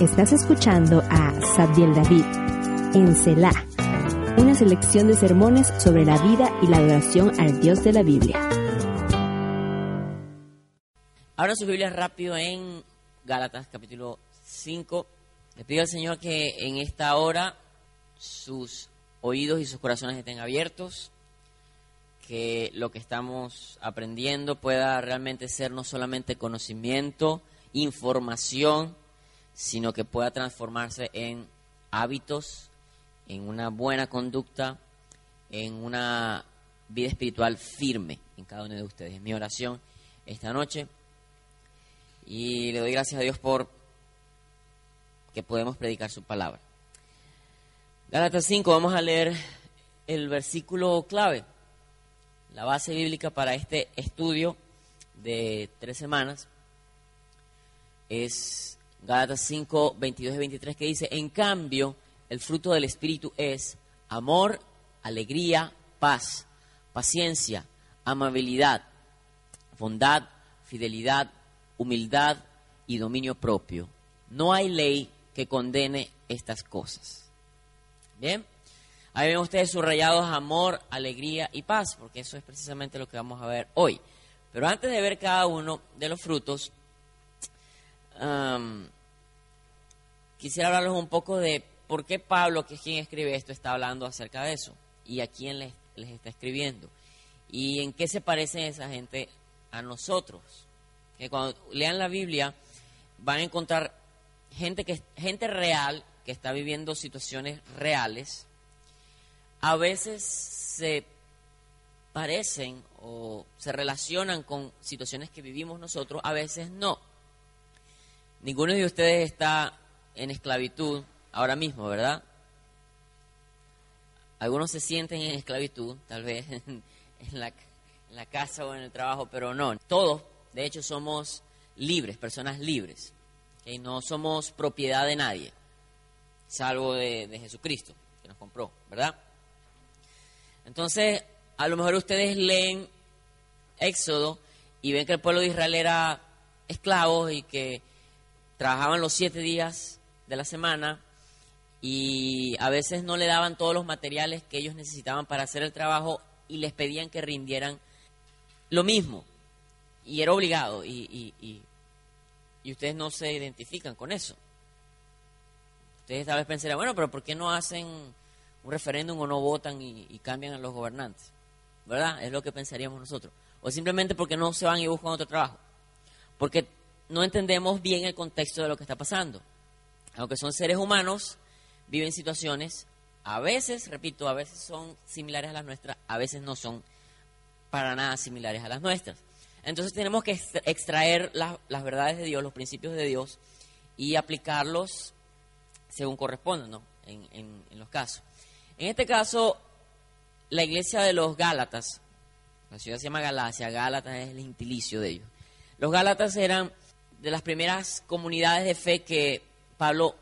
Estás escuchando a Sabdiel David en Selah, una selección de sermones sobre la vida y la adoración al Dios de la Biblia. Ahora su Biblia rápido en Gálatas capítulo 5. Le pido al Señor que en esta hora sus oídos y sus corazones estén abiertos, que lo que estamos aprendiendo pueda realmente ser no solamente conocimiento, información, sino que pueda transformarse en hábitos, en una buena conducta, en una vida espiritual firme en cada uno de ustedes. Es mi oración esta noche. Y le doy gracias a Dios por que podemos predicar su palabra. Gálatas 5, vamos a leer el versículo clave, la base bíblica para este estudio de tres semanas. Es Gálatas 5, 22 y 23, que dice, en cambio, el fruto del Espíritu es amor, alegría, paz, paciencia, amabilidad, bondad, fidelidad, humildad y dominio propio. No hay ley que condene estas cosas. Bien, ahí ven ustedes subrayados amor, alegría y paz, porque eso es precisamente lo que vamos a ver hoy. Pero antes de ver cada uno de los frutos, quisiera hablarles un poco de por qué Pablo, que es quien escribe esto, está hablando acerca de eso y a quién les, está escribiendo y en qué se parece esa gente a nosotros. Que cuando lean la Biblia van a encontrar gente que gente real que está viviendo situaciones reales. A veces se parecen o se relacionan con situaciones que vivimos nosotros, a veces no. Ninguno de ustedes está en esclavitud ahora mismo, ¿verdad? Algunos se sienten en esclavitud, tal vez en, la, casa o en el trabajo, pero no. Todos, de hecho, somos libres, personas libres. y No somos propiedad de nadie, salvo de, de Jesucristo, que nos compró, ¿verdad? Entonces, a lo mejor ustedes leen Éxodo y ven que el pueblo de Israel era esclavo y que trabajaban los siete días de la semana y a veces no le daban todos los materiales que ellos necesitaban para hacer el trabajo y les pedían que rindieran lo mismo. Y era obligado y, y, ustedes no se identifican con eso. Ustedes tal vez pensarían, bueno, pero ¿por qué no hacen un referéndum o no votan y, y cambian a los gobernantes? ¿Verdad? Es lo que pensaríamos nosotros. O simplemente porque no se van y buscan otro trabajo. Porque no entendemos bien el contexto de lo que está pasando. Aunque son seres humanos, viven situaciones, a veces, repito, a veces son similares a las nuestras, a veces no son para nada similares a las nuestras. Entonces tenemos que extraer las verdades de Dios, los principios de Dios y aplicarlos según corresponde, ¿no? En, en los casos. En este caso, la iglesia de los Gálatas, la ciudad se llama Galacia, Gálatas es el intilicio de ellos. Los Gálatas eran de las primeras comunidades de fe que Pablo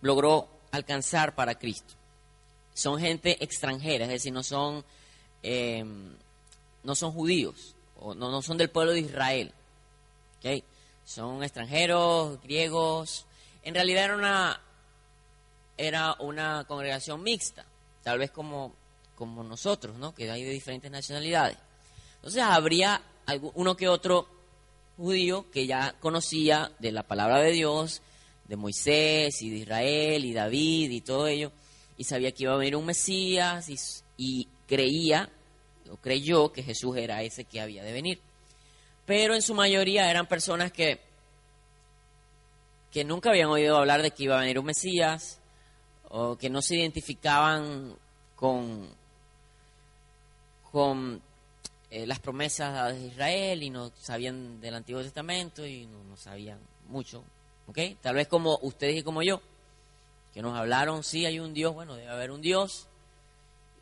logró alcanzar para Cristo. Son gente extranjera, es decir, no son, em, no son judíos, o no, no, son del pueblo de Israel. Son extranjeros, griegos. En realidad era una, era una congregación mixta, tal vez como, como nosotros, ¿no? que hay de diferentes nacionalidades. Entonces habría uno que otro judío que ya conocía de la palabra de Dios, de Moisés y de Israel y David y todo ello, y sabía que iba a venir un Mesías y, creía o creyó que Jesús era ese que había de venir. Pero en su mayoría eran personas que, que nunca habían oído hablar de que iba a venir un Mesías o que no se identificaban con, con eh, las promesas de Israel y no sabían del Antiguo Testamento y no, sabían mucho, ¿ok? Tal vez como ustedes y como yo, que nos hablaron, sí hay un Dios, bueno, debe haber un Dios,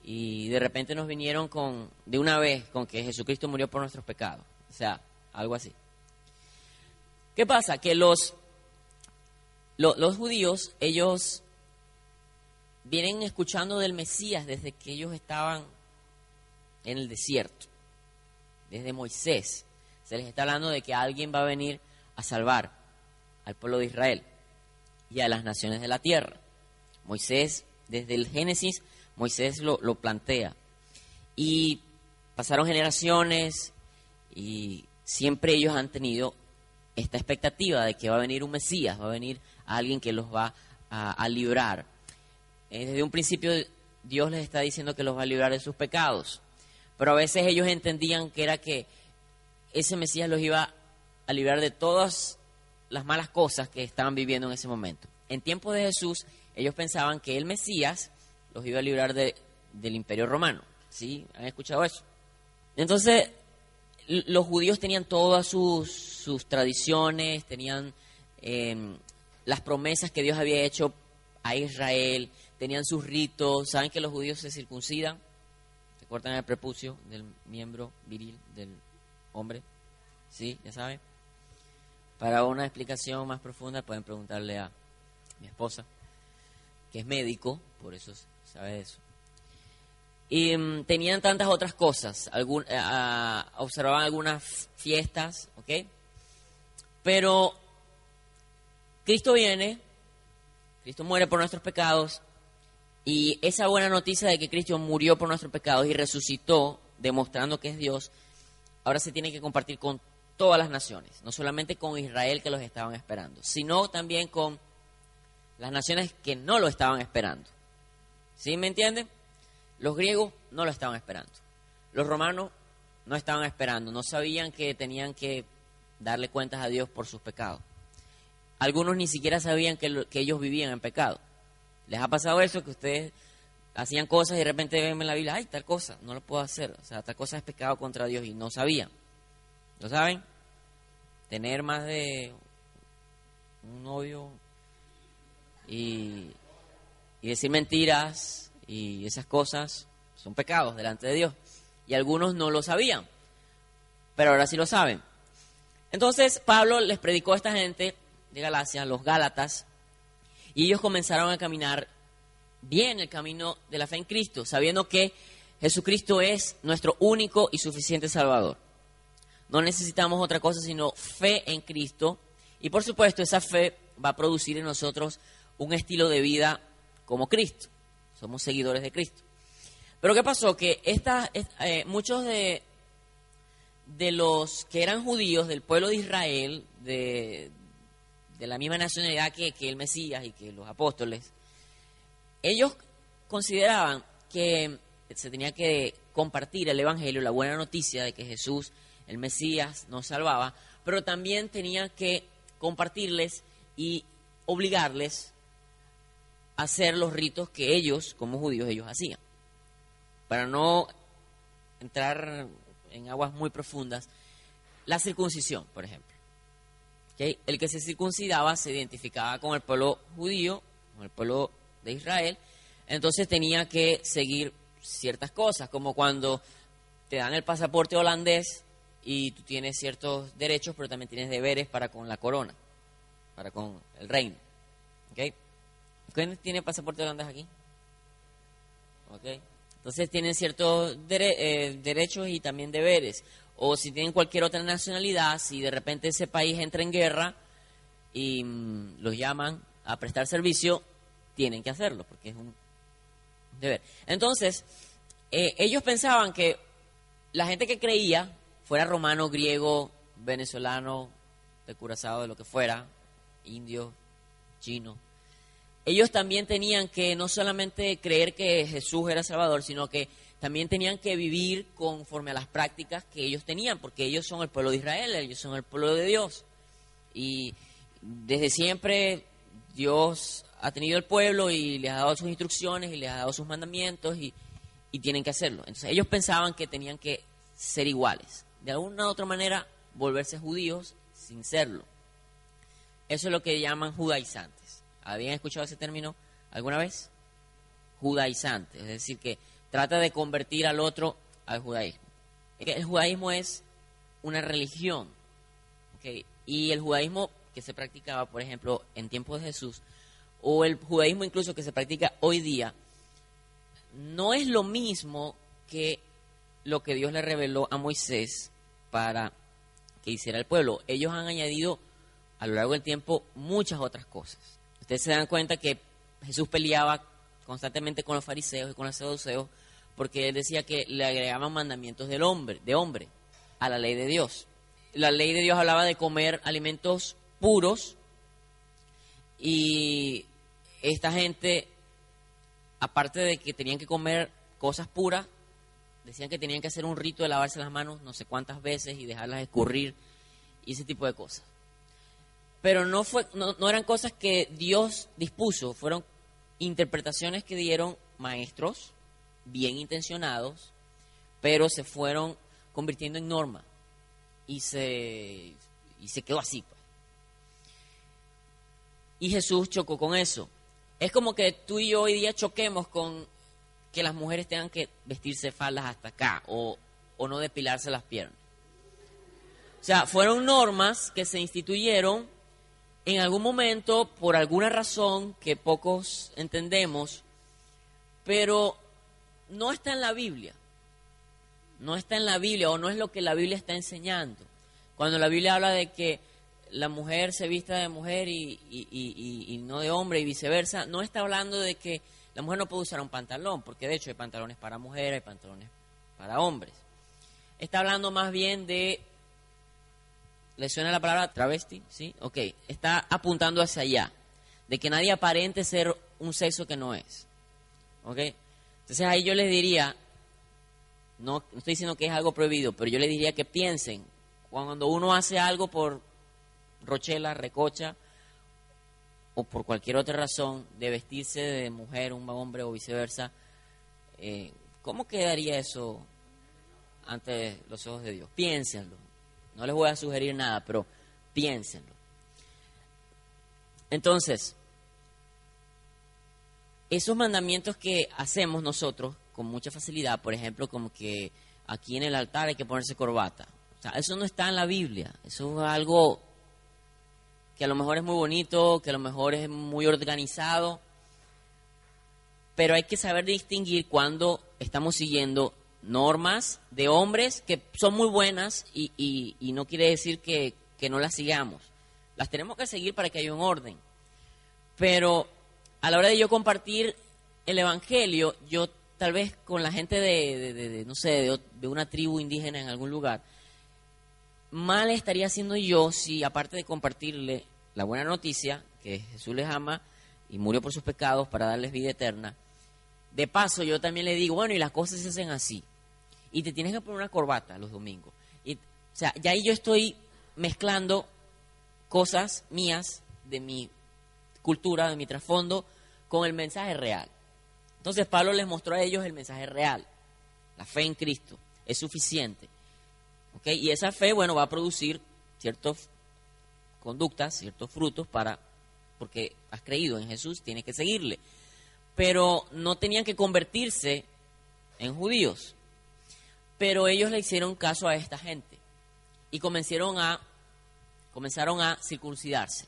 y de repente nos vinieron con, de una vez, con que Jesucristo murió por nuestros pecados, o sea, algo así. ¿Qué pasa? Que los, los judíos, ellos vienen escuchando del Mesías desde que ellos estaban en el desierto desde Moisés. Se les está hablando de que alguien va a venir a salvar al pueblo de Israel. y a las naciones de la tierra. Moisés, desde el Génesis, Moisés lo, lo plantea. Y pasaron generaciones y siempre ellos han tenido esta expectativa de que va a venir un Mesías, va a venir alguien que los va a, librar. Eh, desde un principio Dios les está diciendo que los va a librar de sus pecados, pero a veces ellos entendían que era que ese Mesías los iba a librar de todas las malas cosas que estaban viviendo en ese momento. En tiempo de Jesús, ellos pensaban que el Mesías los iba a librar de, del imperio romano. ¿Sí? ¿Han escuchado eso? Entonces, los judíos tenían todas sus, sus tradiciones, tenían em, las promesas que Dios había hecho a Israel, tenían sus ritos. ¿Saben que los judíos se circuncidan? Cortan el prepucio del miembro viril del hombre. ¿Sí? ¿Ya saben? Para una explicación más profunda pueden preguntarle a mi esposa, que es médico, por eso sabe eso. Y mm, tenían tantas otras cosas, algún, eh, observaban algunas fiestas, ¿ok? Pero Cristo viene, Cristo muere por nuestros pecados, y esa buena noticia de que Cristo murió por nuestros pecados y resucitó, demostrando que es Dios, ahora se tiene que compartir con todas las naciones, no solamente con Israel que los estaban esperando, sino también con las naciones que no lo estaban esperando. ¿Sí me entienden? Los griegos no lo estaban esperando. Los romanos no estaban esperando, no sabían que tenían que darle cuentas a Dios por sus pecados. Algunos ni siquiera sabían que, ellos vivían en pecado. ¿Les ha pasado eso? Que ustedes hacían cosas y de repente ven en la Biblia, ay, tal cosa, no lo puedo hacer. O sea, tal cosa es pecado contra Dios y no sabían. ¿Lo saben? Tener más de un novio y, y decir mentiras y esas cosas son pecados delante de Dios. Y algunos no lo sabían, pero ahora sí lo saben. Entonces Pablo les predicó a esta gente de Galacia, los Gálatas, y ellos comenzaron a caminar bien el camino de la fe en Cristo, sabiendo que Jesucristo es nuestro único y suficiente Salvador. No necesitamos otra cosa sino fe en Cristo y por supuesto esa fe va a producir en nosotros un estilo de vida como Cristo. Somos seguidores de Cristo. Pero ¿qué pasó? Que eh, muchos de, de los que eran judíos del pueblo de Israel, de, de la misma nacionalidad que, que, el Mesías y que los apóstoles, ellos consideraban que se tenía que compartir el Evangelio, la buena noticia de que Jesús, el Mesías, nos salvaba, pero también tenía que compartirles y obligarles a hacer los ritos que ellos, como judíos, ellos hacían. Para no entrar en aguas muy profundas, la circuncisión, por ejemplo. El que se circuncidaba se identificaba con el pueblo judío, con el pueblo de Israel, entonces tenía que seguir ciertas cosas, como cuando te dan el pasaporte holandés y tú tienes ciertos derechos, pero también tienes deberes para con la corona, para con el reino. ¿Quién tiene pasaporte holandés aquí? Entonces tienen ciertos eh, derechos y también deberes o si tienen cualquier otra nacionalidad, si de repente ese país entra en guerra y mm, los llaman a prestar servicio, tienen que hacerlo, porque es un deber. Entonces, eh, ellos pensaban que la gente que creía, fuera romano, griego, venezolano, de Curazao, de lo que fuera, indio, chino, ellos también tenían que no solamente creer que Jesús era Salvador, sino que también tenían que vivir conforme a las prácticas que ellos tenían, porque ellos son el pueblo de Israel, ellos son el pueblo de Dios. Y desde siempre Dios ha tenido el pueblo y les ha dado sus instrucciones y les ha dado sus mandamientos y, tienen que hacerlo. Entonces ellos pensaban que tenían que ser iguales. De alguna u otra manera, volverse judíos sin serlo. Eso es lo que llaman judaizantes. ¿Habían escuchado ese término alguna vez? Judaizantes. Es decir, que trata de convertir al otro al judaísmo. El judaísmo es una religión. Y el judaísmo que se practicaba, por ejemplo, en tiempos de Jesús, o el judaísmo incluso que se practica hoy día, no es lo mismo que lo que Dios le reveló a Moisés para que hiciera el pueblo. Ellos han añadido a lo largo del tiempo muchas otras cosas. Ustedes se dan cuenta que Jesús peleaba constantemente con los fariseos y con los saduceos porque él decía que le agregaban mandamientos del hombre, de hombre a la ley de Dios. La ley de Dios hablaba de comer alimentos puros y esta gente, aparte de que tenían que comer cosas puras, decían que tenían que hacer un rito de lavarse las manos no sé cuántas veces y dejarlas escurrir y ese tipo de cosas. Pero no, fue, no, no eran cosas que Dios dispuso, fueron interpretaciones que dieron maestros bien intencionados, pero se fueron convirtiendo en norma y se, y se quedó así. Pues. Y Jesús chocó con eso. Es como que tú y yo hoy día choquemos con que las mujeres tengan que vestirse faldas hasta acá o, o no depilarse las piernas. O sea, fueron normas que se instituyeron en algún momento por alguna razón que pocos entendemos, pero no está en la Biblia. No está en la Biblia o no es lo que la Biblia está enseñando. Cuando la Biblia habla de que la mujer se vista de mujer y, y, no de hombre y viceversa, no está hablando de que la mujer no puede usar un pantalón, porque de hecho hay pantalones para mujeres, hay pantalones para hombres. Está hablando más bien de ¿Le suena la palabra travesti? ¿Sí? Ok. Está apuntando hacia allá. De que nadie aparente ser un sexo que no es. ¿Ok? Entonces ahí yo les diría, no, estoy diciendo que es algo prohibido, pero yo les diría que piensen, cuando uno hace algo por rochela, recocha, o por cualquier otra razón, de vestirse de mujer, un hombre o viceversa, eh, ¿cómo quedaría eso ante los ojos de Dios? Piénsenlo. No les voy a sugerir nada, pero piénsenlo. Entonces, esos mandamientos que hacemos nosotros con mucha facilidad, por ejemplo, como que aquí en el altar hay que ponerse corbata. O sea, eso no está en la Biblia. Eso es algo que a lo mejor es muy bonito, que a lo mejor es muy organizado, pero hay que saber distinguir cuando estamos siguiendo normas de hombres que son muy buenas y, no quiere decir que, no las sigamos. Las tenemos que seguir para que haya un orden. Pero a la hora de yo compartir el Evangelio, yo tal vez con la gente de, no sé, de, una tribu indígena en algún lugar, mal estaría haciendo yo si aparte de compartirle la buena noticia, que Jesús les ama y murió por sus pecados para darles vida eterna, de paso yo también le digo, bueno, y las cosas se hacen así y te tienes que poner una corbata los domingos. O sea, ya ahí yo estoy mezclando cosas mías de mi cultura, de mi trasfondo, con el mensaje real. Entonces Pablo les mostró a ellos el mensaje real. La fe en Cristo es suficiente. Y esa fe, bueno, va a producir ciertas conductas, ciertos frutos para, porque has creído en Jesús, tienes que seguirle. Pero no tenían que convertirse en judíos. Pero ellos le hicieron caso a esta gente y comenzaron a, comenzaron a circuncidarse.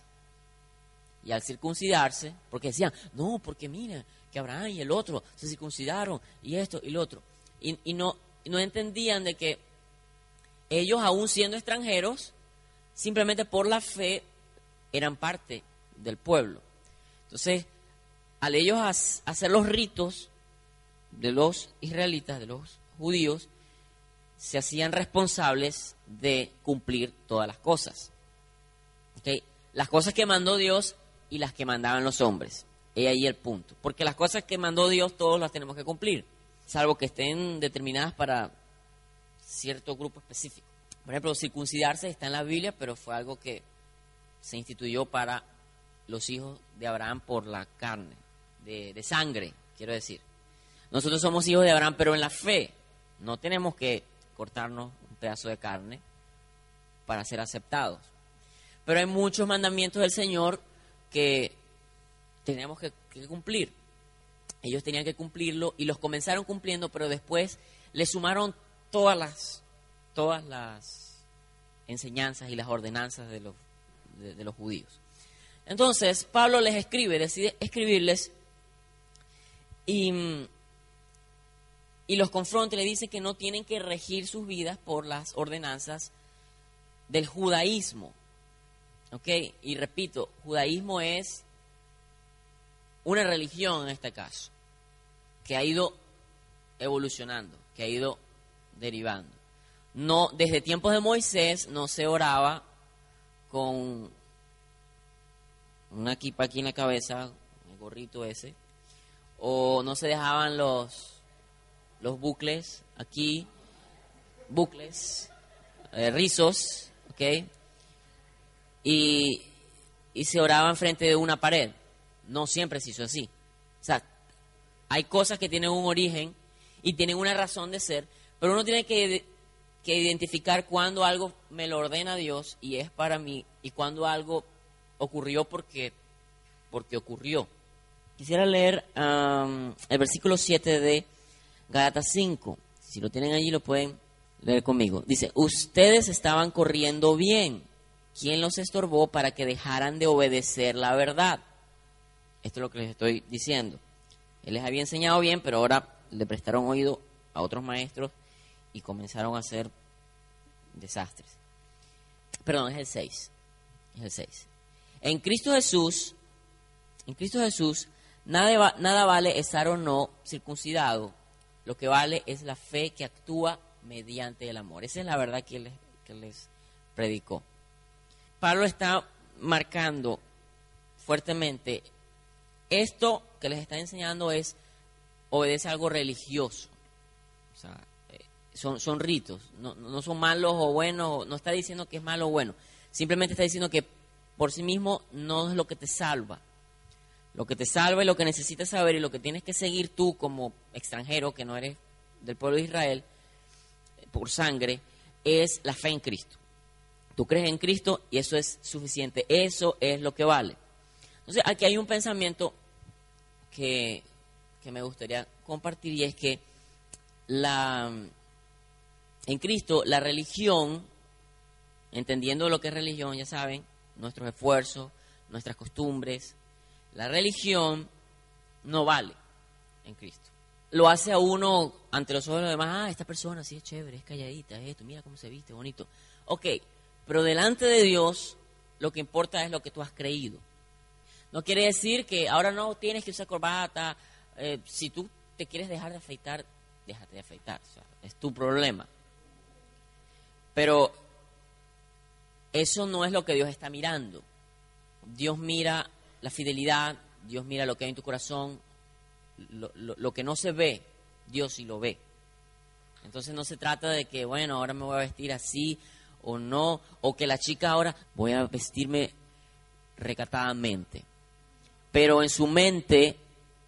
Y al circuncidarse, porque decían, no, porque mira, que Abraham y el otro se circuncidaron y esto y lo otro. Y, no, no entendían de que ellos, aún siendo extranjeros, simplemente por la fe eran parte del pueblo. Entonces, al ellos hacer los ritos de los israelitas, de los judíos, se hacían responsables de cumplir todas las cosas. Las cosas que mandó Dios y las que mandaban los hombres. He ahí el punto. Porque las cosas que mandó Dios todos las tenemos que cumplir, salvo que estén determinadas para cierto grupo específico. Por ejemplo, circuncidarse está en la Biblia, pero fue algo que se instituyó para los hijos de Abraham por la carne, de, de sangre, quiero decir. Nosotros somos hijos de Abraham, pero en la fe. No tenemos que cortarnos un pedazo de carne para ser aceptados. Pero hay muchos mandamientos del Señor que tenemos que, cumplir. Ellos tenían que cumplirlo y los comenzaron cumpliendo, pero después le sumaron todas las, todas las enseñanzas y las ordenanzas de los, de los judíos. Entonces, Pablo les escribe, decide escribirles y y los confronta y le dice que no tienen que regir sus vidas por las ordenanzas del judaísmo. ¿Ok? Y repito, judaísmo es una religión en este caso, que ha ido evolucionando, que ha ido derivando. No, desde tiempos de Moisés no se oraba con una equipa aquí en la cabeza, el gorrito ese, o no se dejaban los, los bucles aquí, bucles, eh, rizos, ¿ok? Y, y se oraban frente de una pared. No siempre se hizo así. O sea, hay cosas que tienen un origen y tienen una razón de ser, pero uno tiene que, que identificar cuando algo me lo ordena Dios y es para mí, y cuando algo ocurrió porque, porque ocurrió. Quisiera leer el versículo 7 de Gálatas 5. Si lo tienen allí, lo pueden leer conmigo. Dice, ustedes estaban corriendo bien. ¿Quién los estorbó para que dejaran de obedecer la verdad? Esto es lo que les estoy diciendo. Él les había enseñado bien, pero ahora le prestaron oído a otros maestros y comenzaron a hacer desastres. Perdón, es el 6. Es el 6. En Cristo Jesús, en Cristo Jesús, nada, vale estar o no circuncidado. Lo que vale es la fe que actúa mediante el amor. Esa es la verdad que, les, que les predicó. Pablo está marcando fuertemente esto que les está enseñando es obedece algo religioso. O sea, eh, son, son ritos, no, no son malos o buenos, no está diciendo que es malo o bueno, simplemente está diciendo que por sí mismo no es lo que te salva. Lo que te salva y lo que necesitas saber y lo que tienes que seguir tú como extranjero, que no eres del pueblo de Israel, por sangre, es la fe en Cristo. Tú crees en Cristo y eso es suficiente. Eso es lo que vale. Entonces, aquí hay un pensamiento que, que me gustaría compartir y es que la, en Cristo la religión, entendiendo lo que es religión, ya saben, nuestros esfuerzos, nuestras costumbres. La religión no vale en Cristo. Lo hace a uno ante los ojos de los demás, ah, esta persona sí es chévere, es calladita, es esto, mira cómo se viste, bonito. Ok, pero delante de Dios lo que importa es lo que tú has creído. No quiere decir que ahora no tienes que usar corbata. Eh, si tú te quieres dejar de afeitar, déjate de afeitar. es tu problema. Pero eso no es lo que Dios está mirando. Dios mira la fidelidad, Dios mira lo que hay en tu corazón, lo, que no se ve, Dios sí lo ve. Entonces no se trata de que, bueno, ahora me voy a vestir así o no, o que la chica ahora voy a vestirme recatadamente. Pero en su mente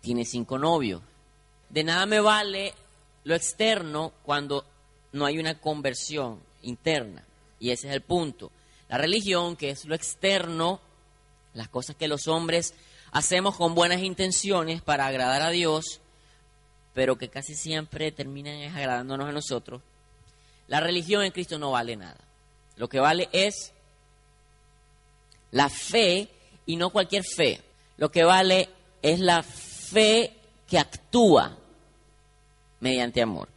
tiene cinco novios. De nada me vale lo externo cuando no hay una conversión interna. Y ese es el punto. La religión, que es lo externo, las cosas que los hombres hacemos con buenas intenciones para agradar a Dios, pero que casi siempre terminan agradándonos a nosotros. La religión en Cristo no vale nada. Lo que vale es la fe y no cualquier fe. Lo que vale es la fe que actúa mediante amor.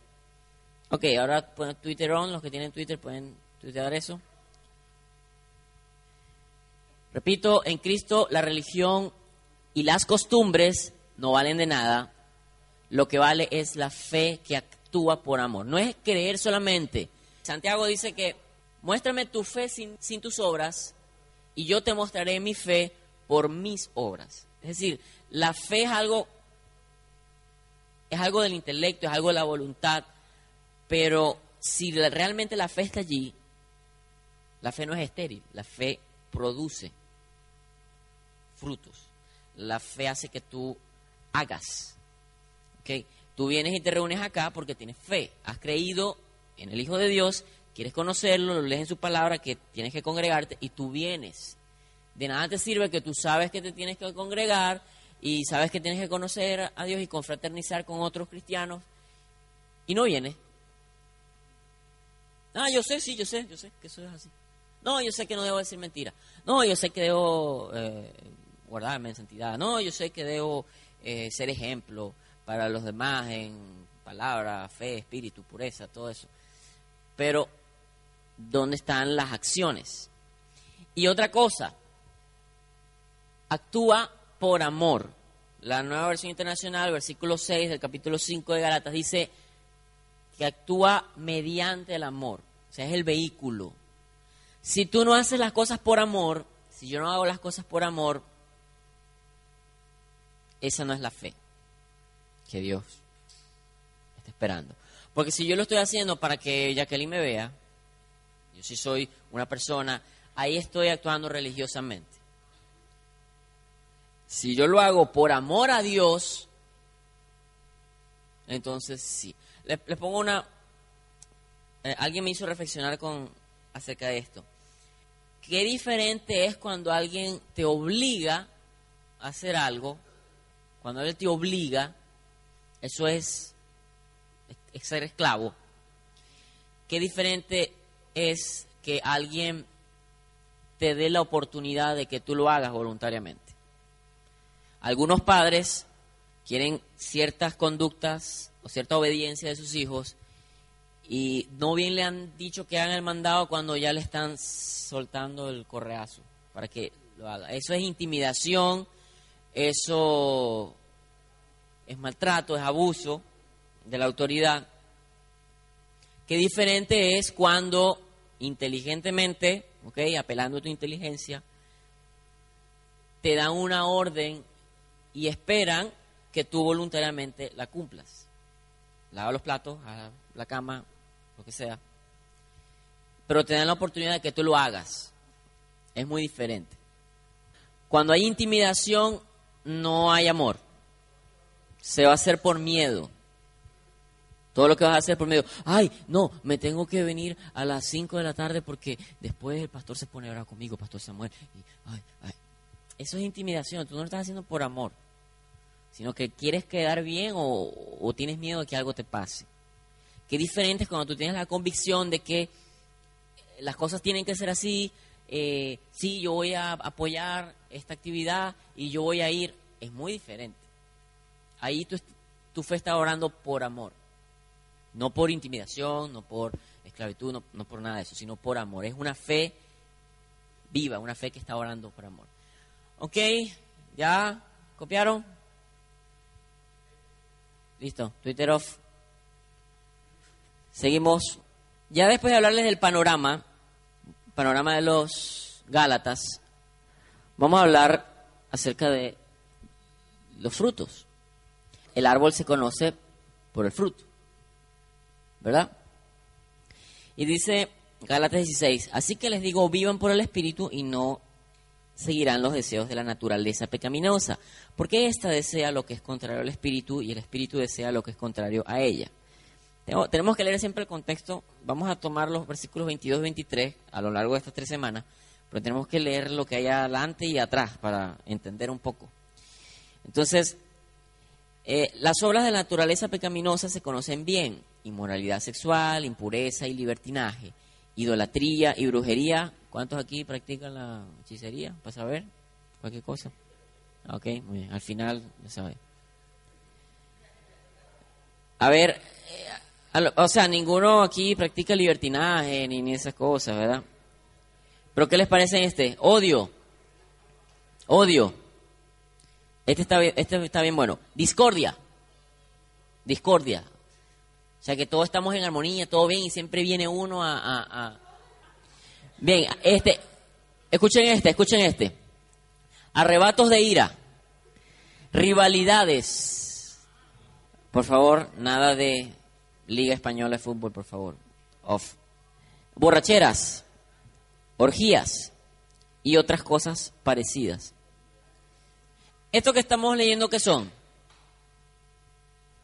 Ok, ahora ponen Twitter on, los que tienen Twitter pueden tuitear eso. Repito, en Cristo la religión y las costumbres no valen de nada. Lo que vale es la fe que actúa por amor. No es creer solamente. Santiago dice que muéstrame tu fe sin, tus obras y yo te mostraré mi fe por mis obras. Es decir, la fe es algo es algo del intelecto, es algo de la voluntad, pero si realmente la fe está allí, la fe no es estéril, la fe produce frutos. La fe hace que tú hagas. ¿okay? Tú vienes y te reúnes acá porque tienes fe. Has creído en el Hijo de Dios, quieres conocerlo, lo lees en su palabra, que tienes que congregarte y tú vienes. De nada te sirve que tú sabes que te tienes que congregar y sabes que tienes que conocer a Dios y confraternizar con otros cristianos y no vienes. Ah, yo sé, sí, yo sé, yo sé que eso es así. No, yo sé que no debo decir mentira. No, yo sé que debo eh, guardarme en santidad. No, yo sé que debo eh, ser ejemplo para los demás en palabra, fe, espíritu, pureza, todo eso. Pero, ¿dónde están las acciones? Y otra cosa, actúa por amor. la nueva versión internacional, versículo 6 del capítulo 5 de Galatas, dice que actúa mediante el amor, o sea, es el vehículo. Si tú no haces las cosas por amor, si yo no hago las cosas por amor, esa no es la fe que Dios está esperando. Porque si yo lo estoy haciendo para que Jacqueline me vea, yo sí soy una persona, ahí estoy actuando religiosamente. Si yo lo hago por amor a Dios, entonces sí. Les, pongo una... Eh, alguien me hizo reflexionar con acerca de esto. Qué diferente es cuando alguien te obliga a hacer algo, cuando él te obliga, eso es, es ser esclavo. Qué diferente es que alguien te dé la oportunidad de que tú lo hagas voluntariamente. Algunos padres quieren ciertas conductas o cierta obediencia de sus hijos y no bien le han dicho que hagan el mandado cuando ya le están soltando el correazo para que lo haga. Eso es intimidación, eso es maltrato, es abuso de la autoridad. Qué diferente es cuando inteligentemente, okay, apelando a tu inteligencia, te dan una orden y esperan que tú voluntariamente la cumplas. Lava los platos, la cama, lo que sea. Pero te dan la oportunidad de que tú lo hagas. Es muy diferente. Cuando hay intimidación, no hay amor. Se va a hacer por miedo. Todo lo que vas a hacer por miedo. Ay, no, me tengo que venir a las 5 de la tarde porque después el pastor se pone ahora conmigo, Pastor Samuel. ay, ay, eso es intimidación, tú no lo estás haciendo por amor, sino que quieres quedar bien o, tienes miedo de que algo te pase. Qué diferente es cuando tú tienes la convicción de que las cosas tienen que ser así, eh, sí, yo voy a apoyar esta actividad y yo voy a ir, es muy diferente. Ahí tu, tu fe está orando por amor, no por intimidación, no por esclavitud, no, por nada de eso, sino por amor. Es una fe viva, una fe que está orando por amor. Ok, ya copiaron. Listo, Twitter off. Seguimos. Ya después de hablarles del panorama, panorama de los Gálatas, vamos a hablar acerca de los frutos. El árbol se conoce por el fruto, ¿verdad? Y dice Gálatas 16, así que les digo, vivan por el Espíritu y no seguirán los deseos de la naturaleza pecaminosa, porque ésta desea lo que es contrario al espíritu y el espíritu desea lo que es contrario a ella. Tenemos que leer siempre el contexto, vamos a tomar los versículos 22 y 23 a lo largo de estas tres semanas, pero tenemos que leer lo que hay adelante y atrás para entender un poco. Entonces, eh, las obras de la naturaleza pecaminosa se conocen bien, inmoralidad sexual, impureza y libertinaje, idolatría y brujería, ¿Cuántos aquí practican la hechicería? Para saber cualquier cosa. Ok, muy bien. Al final, ya sabe. A ver, eh, o sea, ninguno aquí practica libertinaje ni, ni esas cosas, ¿verdad? Pero ¿qué les parece este? Odio. Odio. Este está este está bien bueno. Discordia. Discordia. O sea que todos estamos en armonía, todo bien y siempre viene uno a Bien, este, escuchen este, escuchen este. Arrebatos de ira, rivalidades. Por favor, nada de Liga Española de Fútbol, por favor. Off. Borracheras, orgías y otras cosas parecidas. Esto que estamos leyendo, ¿qué son?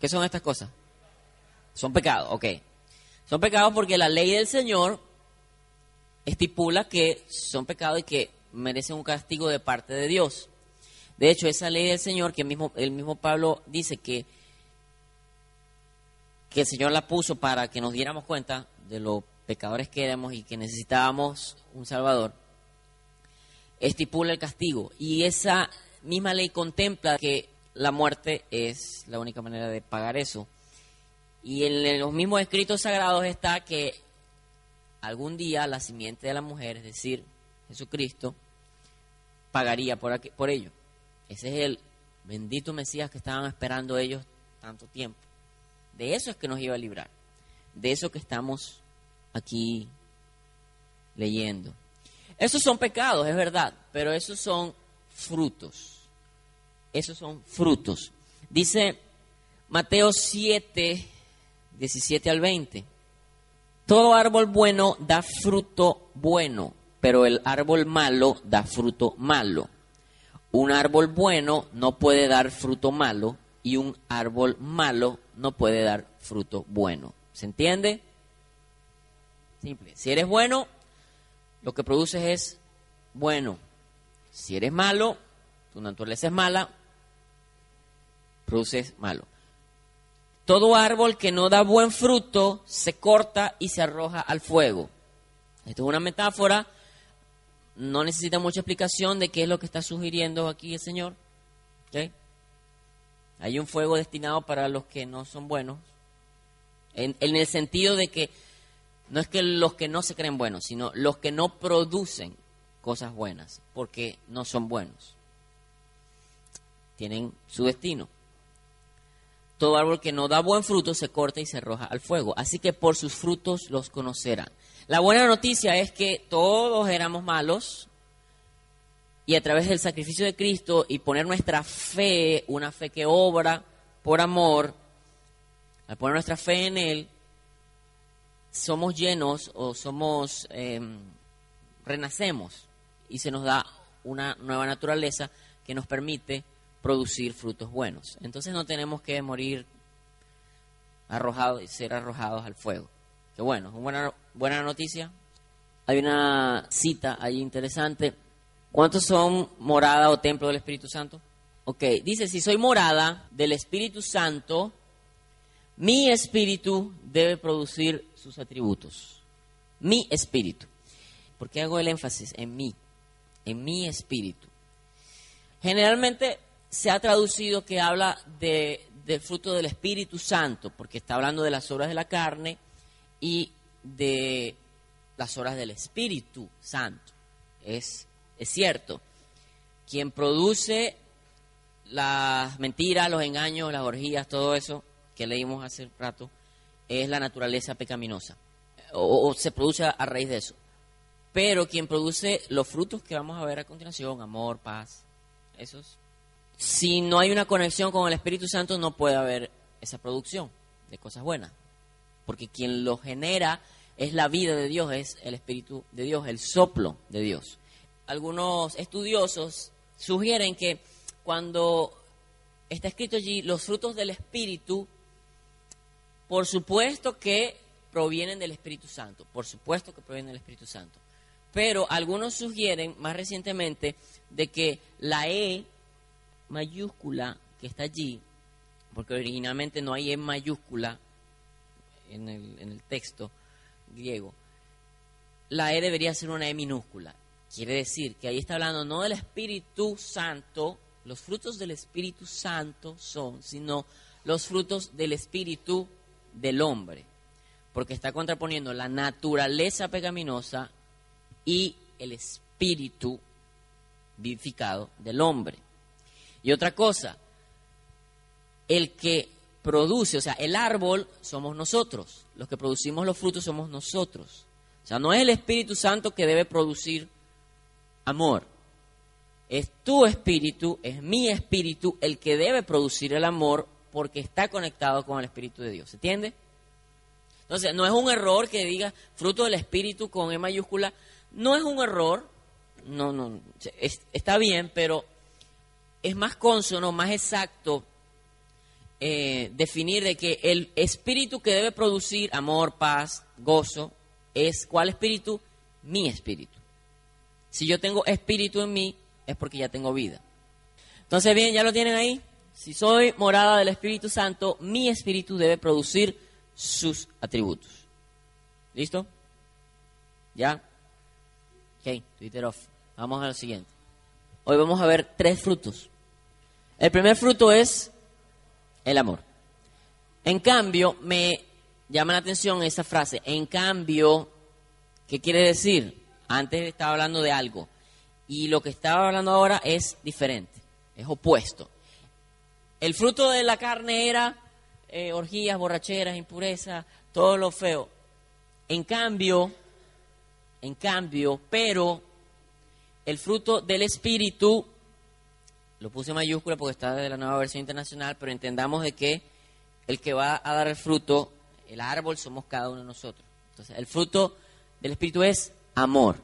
¿Qué son estas cosas? Son pecados, ok. Son pecados porque la ley del Señor estipula que son pecados y que merecen un castigo de parte de Dios. De hecho, esa ley del Señor, que el mismo, el mismo Pablo dice que, que el Señor la puso para que nos diéramos cuenta de los pecadores que éramos y que necesitábamos un Salvador, estipula el castigo. Y esa misma ley contempla que la muerte es la única manera de pagar eso. Y en los mismos escritos sagrados está que algún día la simiente de la mujer, es decir, Jesucristo, pagaría por, por ello. Ese es el Bendito Mesías que estaban esperando ellos tanto tiempo. De eso es que nos iba a librar. De eso que estamos aquí leyendo. Esos son pecados, es verdad, pero esos son frutos. Esos son frutos. Dice Mateo 7, 17 al 20. Todo árbol bueno da fruto bueno, pero el árbol malo da fruto malo. Un árbol bueno no puede dar fruto malo y un árbol malo no puede dar fruto bueno. ¿Se entiende? Simple. Si eres bueno, lo que produces es bueno. Si eres malo, tu naturaleza es mala, produces malo. Todo árbol que no da buen fruto se corta y se arroja al fuego. Esto es una metáfora, no necesita mucha explicación de qué es lo que está sugiriendo aquí el Señor. Hay un fuego destinado para los que no son buenos, en, el sentido de que no es que los que no se creen buenos, sino los que no producen cosas buenas, porque no son buenos. Tienen su destino. Todo árbol que no da buen fruto se corta y se arroja al fuego. Así que por sus frutos los conocerán. La buena noticia es que todos éramos malos y a través del sacrificio de Cristo y poner nuestra fe, una fe que obra por amor, al poner nuestra fe en Él, somos llenos o somos, em, renacemos y se nos da una nueva naturaleza que nos permite producir frutos buenos. Entonces no tenemos que morir arrojados y ser arrojados al fuego. Qué bueno, buena, buena noticia. Hay una cita ahí interesante. ¿Cuántos son morada o templo del Espíritu Santo? Ok, dice, si soy morada del Espíritu Santo, mi espíritu debe producir sus atributos. Mi espíritu. ¿Por qué hago el énfasis en mí? En mi espíritu. Generalmente se ha traducido que habla de, del fruto del Espíritu Santo, porque está hablando de las obras de la carne y de las obras del Espíritu Santo. Es, es cierto. Quien produce las mentiras, los engaños, las orgías, todo eso que leímos hace rato, es la naturaleza pecaminosa. O, o, se produce a raíz de eso. Pero quien produce los frutos que vamos a ver a continuación, amor, paz, esos si no hay una conexión con el Espíritu Santo, no puede haber esa producción de cosas buenas. Porque quien lo genera es la vida de Dios, es el Espíritu de Dios, el soplo de Dios. Algunos estudiosos sugieren que cuando está escrito allí los frutos del Espíritu, por supuesto que provienen del Espíritu Santo, por supuesto que provienen del Espíritu Santo. Pero algunos sugieren más recientemente de que la E mayúscula que está allí, porque originalmente no hay E mayúscula en el, en el texto griego, la E debería ser una E minúscula. Quiere decir que ahí está hablando no del Espíritu Santo, los frutos del Espíritu Santo son, sino los frutos del Espíritu del hombre, porque está contraponiendo la naturaleza pecaminosa y el espíritu vivificado del hombre. Y otra cosa, el que produce, o sea, el árbol somos nosotros, los que producimos los frutos somos nosotros. O sea, no es el Espíritu Santo que debe producir amor. Es tu espíritu, es mi espíritu el que debe producir el amor porque está conectado con el Espíritu de Dios. ¿Se entiende? Entonces, no es un error que diga fruto del Espíritu con E mayúscula. No es un error. No, no. está bien, pero es más consono, más exacto eh, definir de que el espíritu que debe producir amor, paz, gozo, es ¿cuál espíritu? Mi espíritu. Si yo tengo espíritu en mí, es porque ya tengo vida. Entonces, bien, ya lo tienen ahí. Si soy morada del Espíritu Santo, mi espíritu debe producir sus atributos. ¿Listo? ¿Ya? Ok, Twitter off. Vamos a lo siguiente. Hoy vamos a ver tres frutos. El primer fruto es el amor. En cambio, me llama la atención esa frase. En cambio, ¿qué quiere decir? Antes estaba hablando de algo. Y lo que estaba hablando ahora es diferente, es opuesto. El fruto de la carne era eh, orgías, borracheras, impurezas, todo lo feo. En cambio, en cambio, pero el fruto del Espíritu, lo puse en mayúscula porque está de la nueva versión internacional, pero entendamos de que el que va a dar el fruto, el árbol, somos cada uno de nosotros. Entonces, el fruto del Espíritu es amor.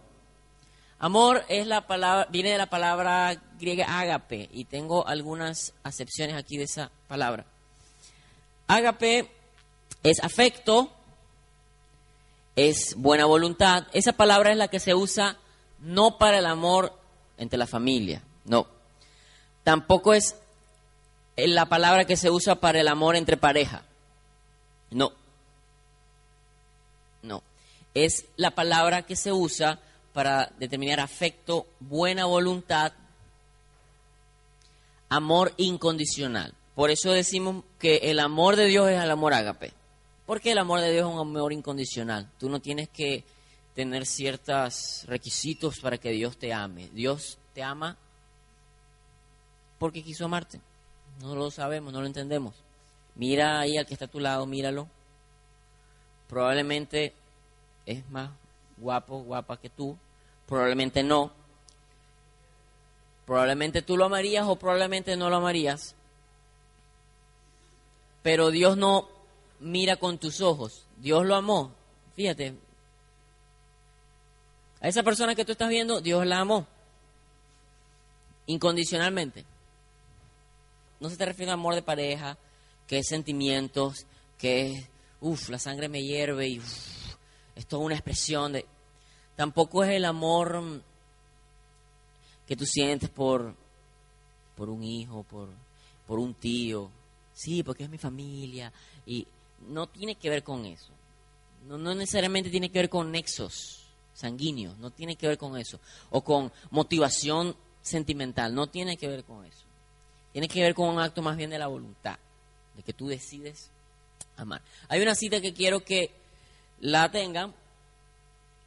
Amor es la palabra, viene de la palabra griega ágape, y tengo algunas acepciones aquí de esa palabra. Ágape es afecto, es buena voluntad. Esa palabra es la que se usa no para el amor entre la familia, no. Tampoco es la palabra que se usa para el amor entre pareja, no. No. Es la palabra que se usa para determinar afecto, buena voluntad, amor incondicional. Por eso decimos que el amor de Dios es el amor ágape. Porque el amor de Dios es un amor incondicional. Tú no tienes que tener ciertos requisitos para que Dios te ame. Dios te ama porque quiso amarte. No lo sabemos, no lo entendemos. Mira ahí al que está a tu lado, míralo. Probablemente es más guapo, guapa que tú. Probablemente no. Probablemente tú lo amarías o probablemente no lo amarías. Pero Dios no mira con tus ojos. Dios lo amó. Fíjate. A esa persona que tú estás viendo, Dios la amó. Incondicionalmente. No se te refiere a amor de pareja, que es sentimientos, que es, uff, la sangre me hierve y es toda una expresión de... Tampoco es el amor que tú sientes por, por un hijo, por, por un tío. Sí, porque es mi familia. Y no tiene que ver con eso. No, no necesariamente tiene que ver con nexos sanguíneos, no tiene que ver con eso. O con motivación sentimental, no tiene que ver con eso. Tiene que ver con un acto más bien de la voluntad, de que tú decides amar. Hay una cita que quiero que la tengan,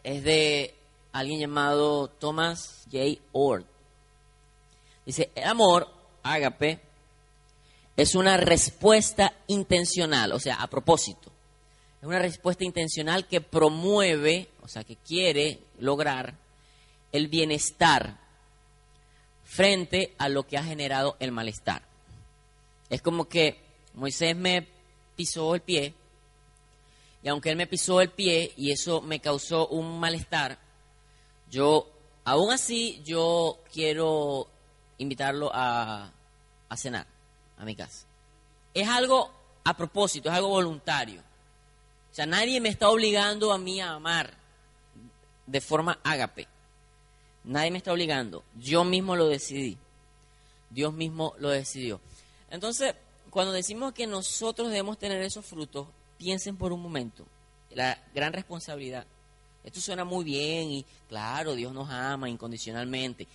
es de alguien llamado Thomas J. Ord. Dice, el amor, ágape, es una respuesta intencional, o sea, a propósito. Es una respuesta intencional que promueve, o sea, que quiere lograr el bienestar frente a lo que ha generado el malestar. Es como que Moisés me pisó el pie, y aunque él me pisó el pie y eso me causó un malestar, yo, aún así, yo quiero invitarlo a, a cenar a mi casa. Es algo a propósito, es algo voluntario. O sea, nadie me está obligando a mí a amar de forma ágape. Nadie me está obligando. Yo mismo lo decidí. Dios mismo lo decidió. Entonces, cuando decimos que nosotros debemos tener esos frutos, piensen por un momento la gran responsabilidad. Esto suena muy bien y claro, Dios nos ama incondicionalmente.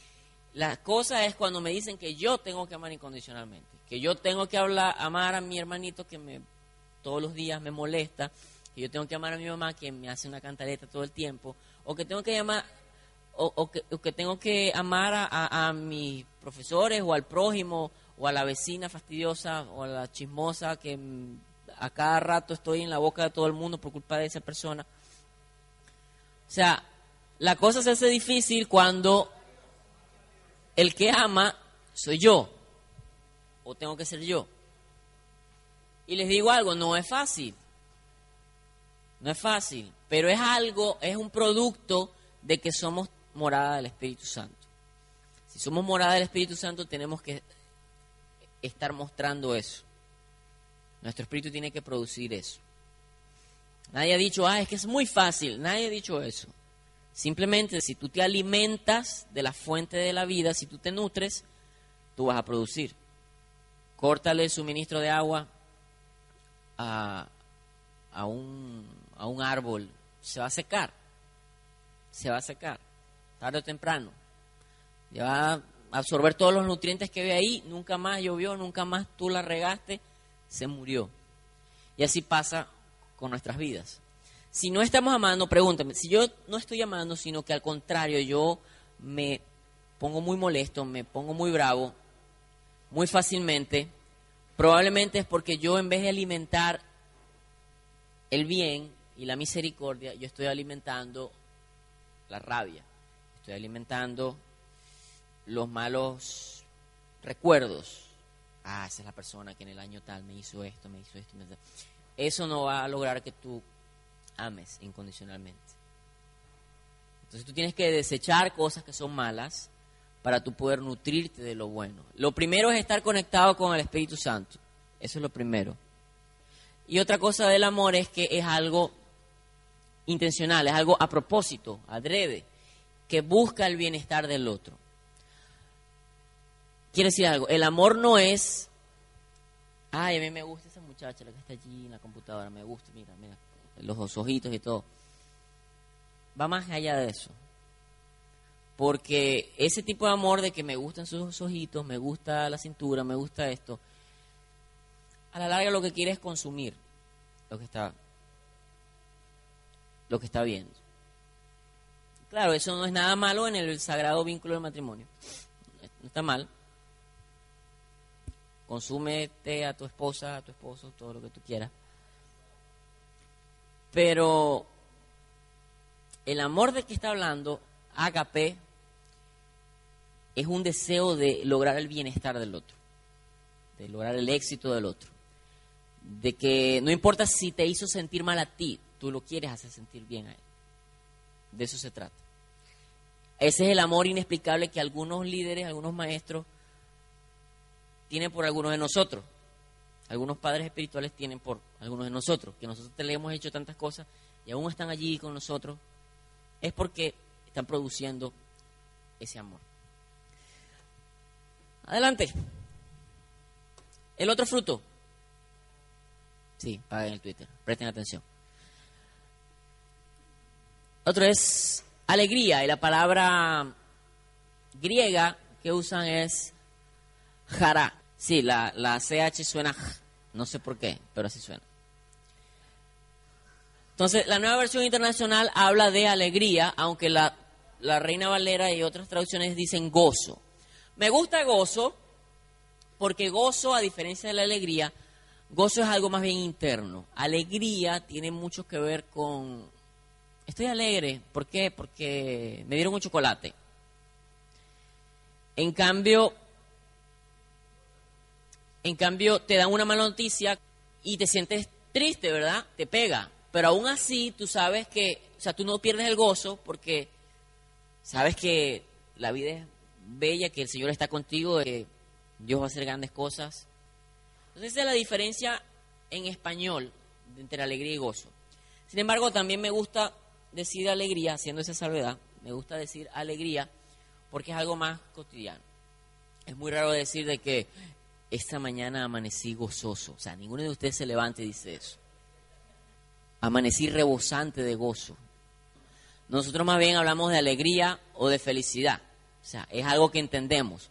La cosa es cuando me dicen que yo tengo que amar incondicionalmente, que yo tengo que hablar, amar a mi hermanito que me todos los días me molesta, que yo tengo que amar a mi mamá que me hace una cantaleta todo el tiempo, o que tengo que llamar, o, que, tengo que amar a, a, mis profesores o al prójimo o a la vecina fastidiosa o a la chismosa que a cada rato estoy en la boca de todo el mundo por culpa de esa persona. O sea, la cosa se hace difícil cuando el que ama soy yo, o tengo que ser yo. Y les digo algo, no es fácil, no es fácil, pero es algo, es un producto de que somos morada del Espíritu Santo. Si somos morada del Espíritu Santo tenemos que estar mostrando eso. Nuestro espíritu tiene que producir eso. Nadie ha dicho, ah, es que es muy fácil. Nadie ha dicho eso. Simplemente si tú te alimentas de la fuente de la vida, si tú te nutres, tú vas a producir. Córtale el suministro de agua a, un, a un árbol, se va a secar. Se va a secar, tarde o temprano. Ya va a absorber todos los nutrientes que ve ahí, nunca más llovió, nunca más tú la regaste, se murió. Y así pasa con nuestras vidas. Si no estamos amando, pregúntame, si yo no estoy amando, sino que al contrario, yo me pongo muy molesto, me pongo muy bravo, muy fácilmente, probablemente es porque yo en vez de alimentar el bien y la misericordia, yo estoy alimentando la rabia, estoy alimentando los malos recuerdos. Ah, esa es la persona que en el año tal me hizo esto, me hizo esto. Me hizo... Eso no va a lograr que tú ames incondicionalmente. Entonces tú tienes que desechar cosas que son malas para tú poder nutrirte de lo bueno. Lo primero es estar conectado con el Espíritu Santo. Eso es lo primero. Y otra cosa del amor es que es algo intencional, es algo a propósito, adrede, que busca el bienestar del otro. Quiere decir algo, el amor no es, ay, a mí me gusta esa muchacha, la que está allí en la computadora, me gusta, mira, mira, los ojitos y todo. Va más allá de eso. Porque ese tipo de amor de que me gustan sus ojitos, me gusta la cintura, me gusta esto, a la larga lo que quiere es consumir lo que está lo que está viendo. Claro, eso no es nada malo en el sagrado vínculo del matrimonio. No está mal. Consúmete a tu esposa, a tu esposo, todo lo que tú quieras. Pero el amor del que está hablando, agape, es un deseo de lograr el bienestar del otro, de lograr el éxito del otro. De que no importa si te hizo sentir mal a ti, tú lo quieres hacer sentir bien a él. De eso se trata. Ese es el amor inexplicable que algunos líderes, algunos maestros tienen por algunos de nosotros. Algunos padres espirituales tienen por algunos de nosotros, que nosotros le hemos hecho tantas cosas y aún están allí con nosotros. Es porque están produciendo ese amor. Adelante. El otro fruto. Sí, paguen el Twitter. Presten atención. Otro es alegría. Y la palabra griega que usan es jara. Sí, la, la CH suena, no sé por qué, pero así suena. Entonces, la nueva versión internacional habla de alegría, aunque la, la Reina Valera y otras traducciones dicen gozo. Me gusta gozo porque gozo, a diferencia de la alegría, gozo es algo más bien interno. Alegría tiene mucho que ver con... Estoy alegre. ¿Por qué? Porque me dieron un chocolate. En cambio, en cambio, te dan una mala noticia y te sientes triste, ¿verdad? Te pega. Pero aún así, tú sabes que, o sea, tú no pierdes el gozo porque sabes que la vida es bella, que el Señor está contigo, que Dios va a hacer grandes cosas. Entonces, esa es la diferencia en español entre alegría y gozo. Sin embargo, también me gusta decir alegría, haciendo esa salvedad, me gusta decir alegría porque es algo más cotidiano. Es muy raro decir de que esta mañana amanecí gozoso. O sea, ninguno de ustedes se levanta y dice eso. Amanecí rebosante de gozo. Nosotros más bien hablamos de alegría o de felicidad. O sea, es algo que entendemos.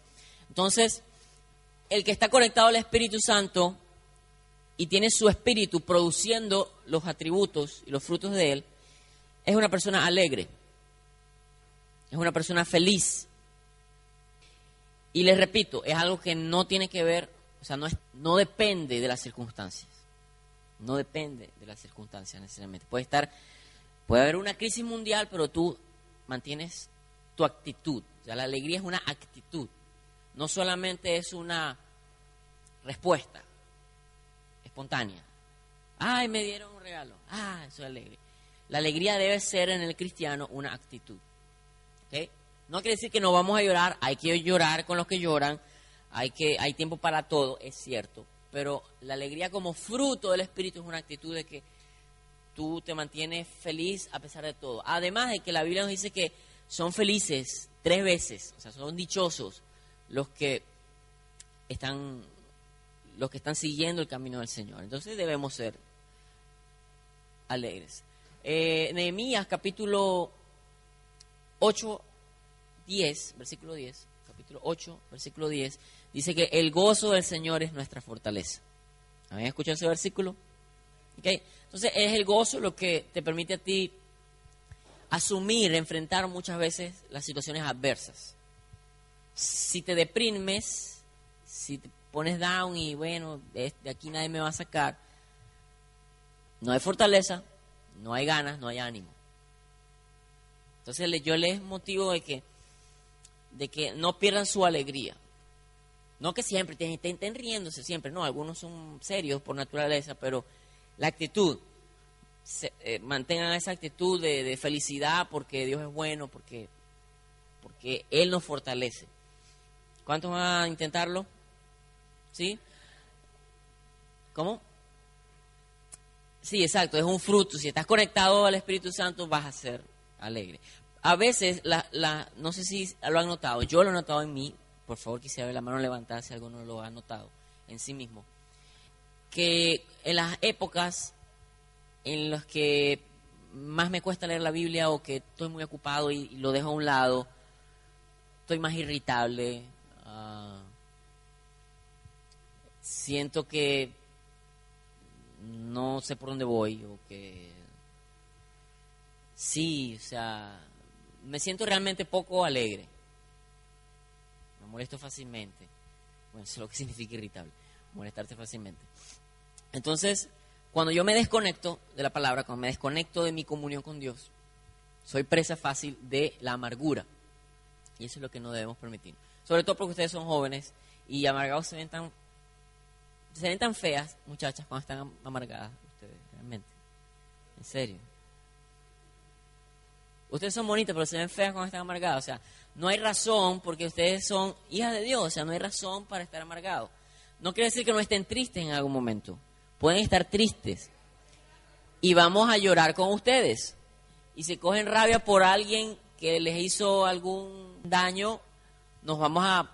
Entonces, el que está conectado al Espíritu Santo y tiene su espíritu produciendo los atributos y los frutos de él, es una persona alegre. Es una persona feliz. Y les repito, es algo que no tiene que ver, o sea, no, es, no depende de las circunstancias. No depende de las circunstancias necesariamente. Puede estar, puede haber una crisis mundial, pero tú mantienes tu actitud. O sea, la alegría es una actitud. No solamente es una respuesta espontánea. Ay, me dieron un regalo. Ah, es alegre. La alegría debe ser en el cristiano una actitud. No quiere decir que no vamos a llorar, hay que llorar con los que lloran, hay, que, hay tiempo para todo, es cierto. Pero la alegría como fruto del Espíritu es una actitud de que tú te mantienes feliz a pesar de todo. Además de que la Biblia nos dice que son felices tres veces, o sea, son dichosos los que están los que están siguiendo el camino del Señor. Entonces debemos ser alegres. Eh, Nehemías capítulo 8, 10, versículo 10, capítulo 8, versículo 10, dice que el gozo del Señor es nuestra fortaleza. ¿Habían escuchado ese versículo? Entonces es el gozo lo que te permite a ti asumir, enfrentar muchas veces las situaciones adversas. Si te deprimes, si pones down y bueno, de aquí nadie me va a sacar, no hay fortaleza, no hay ganas, no hay ánimo. Entonces yo les motivo de que, de que no pierdan su alegría. No que siempre estén, riéndose siempre, no, algunos son serios por naturaleza, pero la actitud, eh, mantengan esa actitud de, felicidad porque Dios es bueno, porque, porque Él nos fortalece. ¿Cuántos van a intentarlo? ¿Sí? ¿Cómo? Sí, exacto, es un fruto. Si estás conectado al Espíritu Santo, vas a ser alegre. A veces, la, la, no sé si lo han notado, yo lo he notado en mí, por favor quisiera ver la mano levantada si alguno lo ha notado en sí mismo, que en las épocas en las que más me cuesta leer la Biblia o que estoy muy ocupado y, lo dejo a un lado, estoy más irritable, ah, siento que no sé por dónde voy o que sí, o sea, me siento realmente poco alegre. Me molesto fácilmente. Bueno, eso es lo que significa irritable, molestarte fácilmente. Entonces, cuando yo me desconecto de la palabra, cuando me desconecto de mi comunión con Dios, soy presa fácil de la amargura. Y eso es lo que no debemos permitir. Sobre todo porque ustedes son jóvenes y amargados se ven tan, se ven tan feas, muchachas, cuando están amargadas. Ustedes, realmente. En serio. Ustedes son bonitas, pero se ven feas cuando están amargadas. O sea, no hay razón porque ustedes son hijas de Dios. O sea, no hay razón para estar amargados. No quiere decir que no estén tristes en algún momento pueden estar tristes y vamos a llorar con ustedes. Y si cogen rabia por alguien que les hizo algún daño, nos vamos a,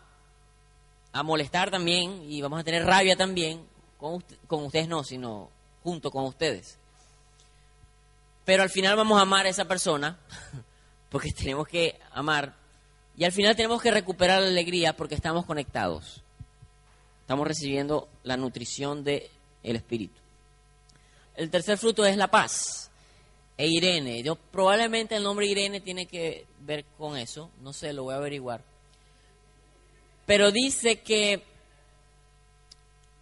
a molestar también y vamos a tener rabia también, con, con ustedes no, sino junto con ustedes. Pero al final vamos a amar a esa persona, porque tenemos que amar, y al final tenemos que recuperar la alegría porque estamos conectados. Estamos recibiendo la nutrición de el espíritu. El tercer fruto es la paz. E Irene, yo probablemente el nombre Irene tiene que ver con eso, no sé, lo voy a averiguar. Pero dice que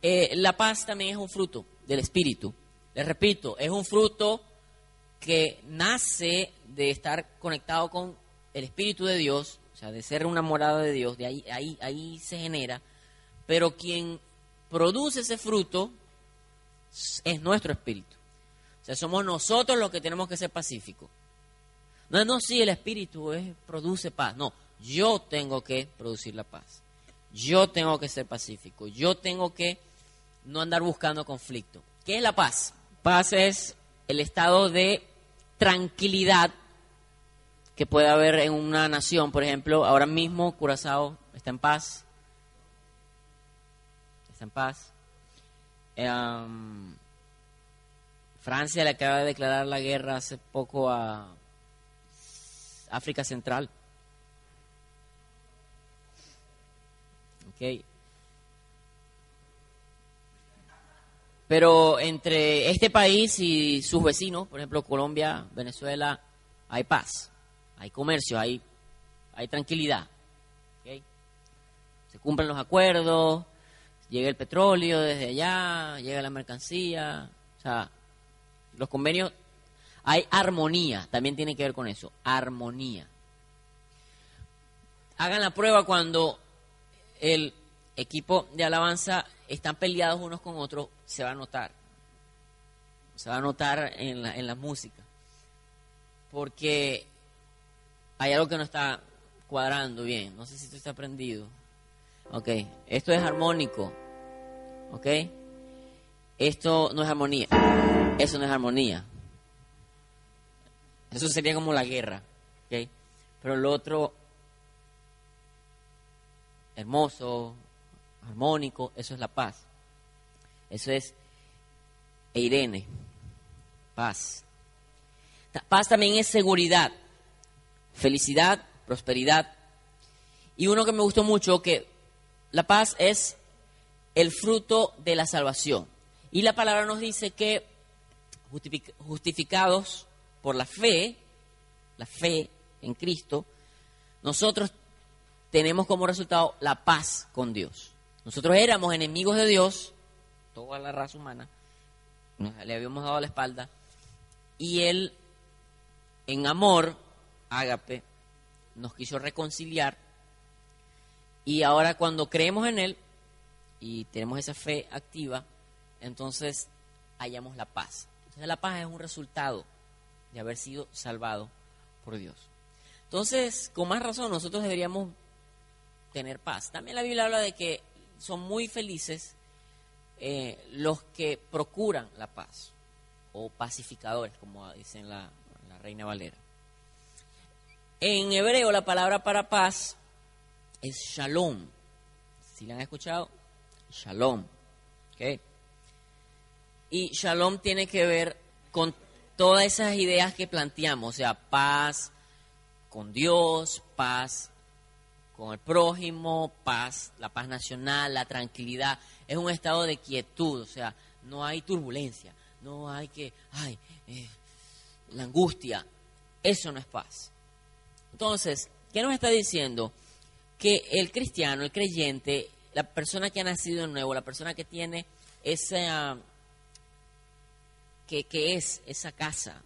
eh, la paz también es un fruto del espíritu. Les repito, es un fruto que nace de estar conectado con el espíritu de Dios, o sea, de ser una morada de Dios, de ahí, ahí, ahí se genera. Pero quien produce ese fruto es nuestro espíritu. O sea, somos nosotros los que tenemos que ser pacíficos. No no, sí, el espíritu es, produce paz. No, yo tengo que producir la paz. Yo tengo que ser pacífico. Yo tengo que no andar buscando conflicto. ¿Qué es la paz? Paz es el estado de tranquilidad que puede haber en una nación. Por ejemplo, ahora mismo Curazao está en paz. Está en paz. Em, Francia le acaba de declarar la guerra hace poco a África Central. Okay. Pero entre este país y sus vecinos, por ejemplo Colombia, Venezuela, hay paz, hay comercio, hay, hay tranquilidad. Se cumplen los acuerdos, llega el petróleo desde allá, llega la mercancía, o sea, los convenios, hay armonía, también tiene que ver con eso, armonía. Hagan la prueba cuando el equipo de alabanza están peleados unos con otros, se va a notar, se va a notar en la, en la música, porque hay algo que no está cuadrando bien, no sé si esto está aprendido. Ok, esto es armónico. Ok, esto no es armonía. Eso no es armonía. Eso sería como la guerra. Ok, pero lo otro, hermoso, armónico, eso es la paz. Eso es Eirene, paz. Paz también es seguridad, felicidad, prosperidad. Y uno que me gustó mucho, que la paz es el fruto de la salvación. Y la palabra nos dice que justificados por la fe, la fe en Cristo, nosotros tenemos como resultado la paz con Dios. Nosotros éramos enemigos de Dios, toda la raza humana, le habíamos dado la espalda, y Él, en amor, ágape, nos quiso reconciliar, y ahora cuando creemos en Él y tenemos esa fe activa, entonces hallamos la paz. Entonces la paz es un resultado de haber sido salvado por Dios. Entonces, con más razón, nosotros deberíamos tener paz. También la Biblia habla de que son muy felices eh, los que procuran la paz, o pacificadores, como dice la, Reina Valera. En hebreo la palabra para paz es shalom. ¿Si la han escuchado? Shalom. Y shalom tiene que ver con todas esas ideas que planteamos, o sea, paz con Dios, paz con el prójimo, paz, la paz nacional, la tranquilidad. Es un estado de quietud, o sea, no hay turbulencia, no hay que, ay, eh, la angustia. Eso no es paz. Entonces, ¿qué nos está diciendo? Que el cristiano, el creyente, la persona que ha nacido de nuevo, la persona que tiene esa, que, que es esa casa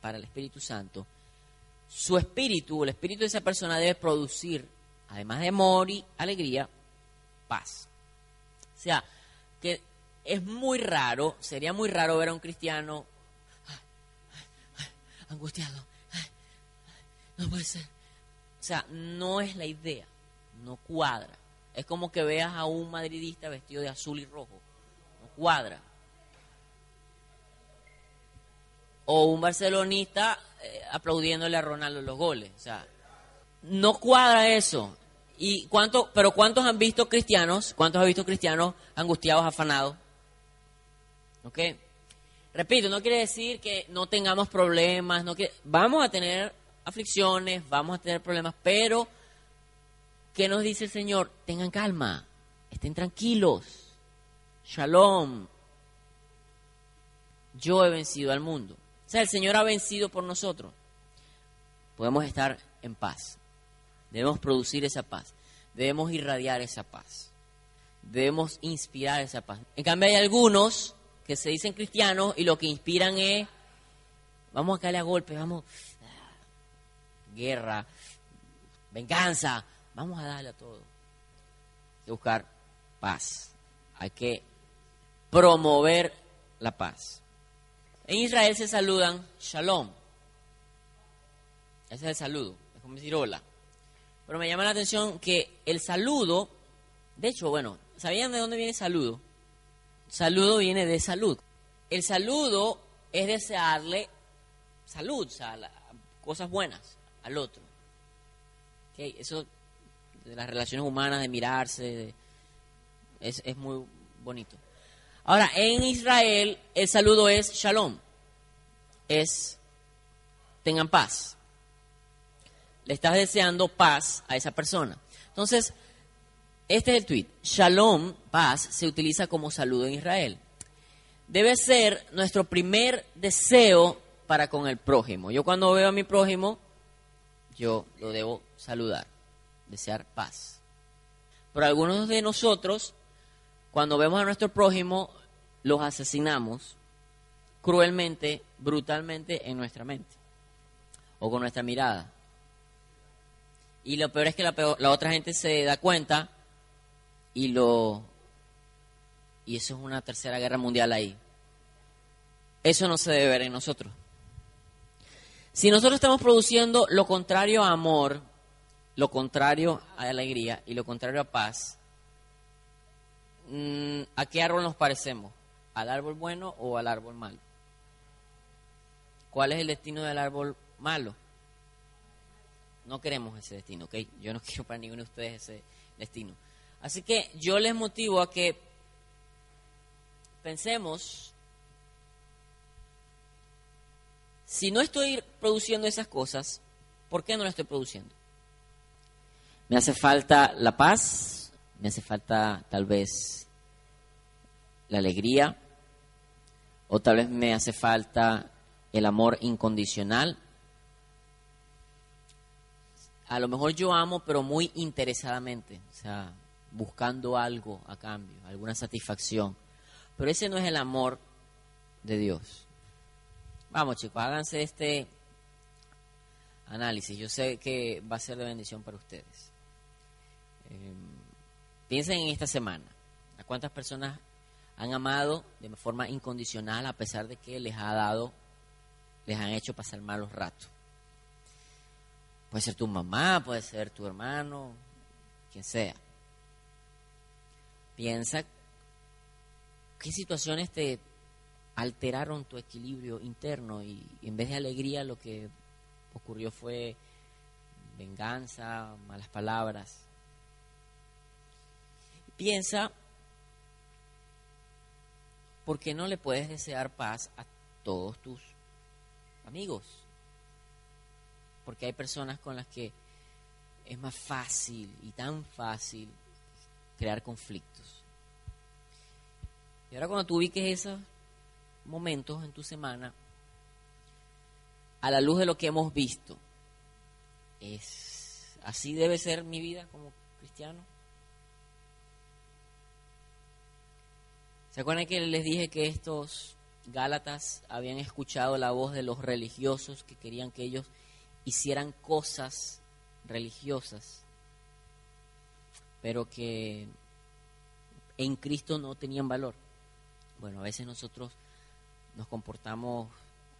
para el Espíritu Santo, su espíritu, el espíritu de esa persona debe producir además de amor y alegría, paz. O sea, que es muy raro, sería muy raro ver a un cristiano angustiado. no puede ser. O sea, no es la idea, no cuadra. Es como que veas a un madridista vestido de azul y rojo. No cuadra. O un barcelonista eh, aplaudiéndole a Ronaldo los goles. O sea, no cuadra eso. ¿Y cuánto, pero cuántos han visto cristianos, cuántos han visto cristianos angustiados, afanados? ¿Ok? Repito, no quiere decir que no tengamos problemas, no que, vamos a tener aflicciones, vamos a tener problemas, pero ¿qué nos dice el Señor? Tengan calma, estén tranquilos, shalom, yo he vencido al mundo. O sea, el Señor ha vencido por nosotros. Podemos estar en paz. Debemos producir esa paz. Debemos irradiar esa paz. Debemos inspirar esa paz. En cambio hay algunos que se dicen cristianos y lo que inspiran es, vamos a caerle a golpes, vamos, guerra, venganza, vamos a darle a todo. Hay que buscar paz. Hay que promover la paz. En Israel se saludan shalom. Ese es el saludo. Es como decir hola. Pero me llama la atención que el saludo, de hecho, bueno, ¿sabían de dónde viene saludo? Saludo viene de salud. El saludo es desearle salud, cosas buenas al otro. Eso de las relaciones humanas, de mirarse, es muy bonito. Ahora, en Israel el saludo es shalom, es tengan paz estás deseando paz a esa persona. Entonces, este es el tweet. Shalom, paz, se utiliza como saludo en Israel. Debe ser nuestro primer deseo para con el prójimo. Yo cuando veo a mi prójimo, yo lo debo saludar, desear paz. Pero algunos de nosotros, cuando vemos a nuestro prójimo, los asesinamos cruelmente, brutalmente en nuestra mente o con nuestra mirada. Y lo peor es que la, la otra gente se da cuenta y lo y eso es una tercera guerra mundial ahí. Eso no se debe ver en nosotros. Si nosotros estamos produciendo lo contrario a amor, lo contrario a alegría y lo contrario a paz, mm, ¿a qué árbol nos parecemos? ¿Al árbol bueno o al árbol malo? ¿Cuál es el destino del árbol malo? No queremos ese destino, ¿ok? Yo no quiero para ninguno de ustedes ese destino. Así que yo les motivo a que pensemos, si no estoy produciendo esas cosas, ¿por qué no las estoy produciendo? Me hace falta la paz, me hace falta tal vez la alegría, o tal vez me hace falta el amor incondicional, a lo mejor yo amo, pero muy interesadamente. O sea, buscando algo a cambio, alguna satisfacción. Pero ese no es el amor de Dios. Vamos chicos, háganse este análisis. Yo sé que va a ser de bendición para ustedes. Eh, piensen en esta semana. ¿A cuántas personas han amado de forma incondicional a pesar de que les ha dado, les han hecho pasar malos ratos? Puede ser tu mamá, puede ser tu hermano, quien sea. Piensa qué situaciones te alteraron tu equilibrio interno y, en vez de alegría lo que ocurrió fue venganza, malas palabras. Piensa por qué no le puedes desear paz a todos tus amigos. Porque hay personas con las que es más fácil y tan fácil crear conflictos. Y ahora cuando tú ubiques esos momentos en tu semana, a la luz de lo que hemos visto, es así debe ser mi vida como cristiano. ¿Se acuerdan que les dije que estos Gálatas habían escuchado la voz de los religiosos que querían que ellos hicieran cosas religiosas, pero que en Cristo no tenían valor? Bueno, a veces nosotros nos comportamos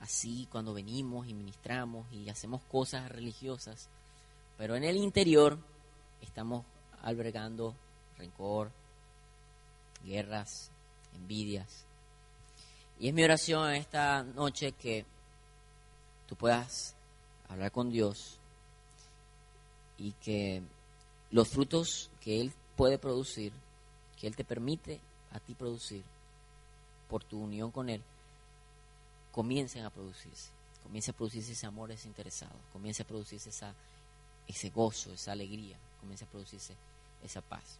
así cuando venimos y ministramos y hacemos cosas religiosas, pero en el interior estamos albergando rencor, guerras, envidias. Y es mi oración esta noche que tú puedas hablar con Dios y que los frutos que Él puede producir, que Él te permite a ti producir por tu unión con Él, comiencen a producirse. Comience a producirse ese amor desinteresado, comience a producirse esa, ese gozo, esa alegría, comience a producirse esa paz.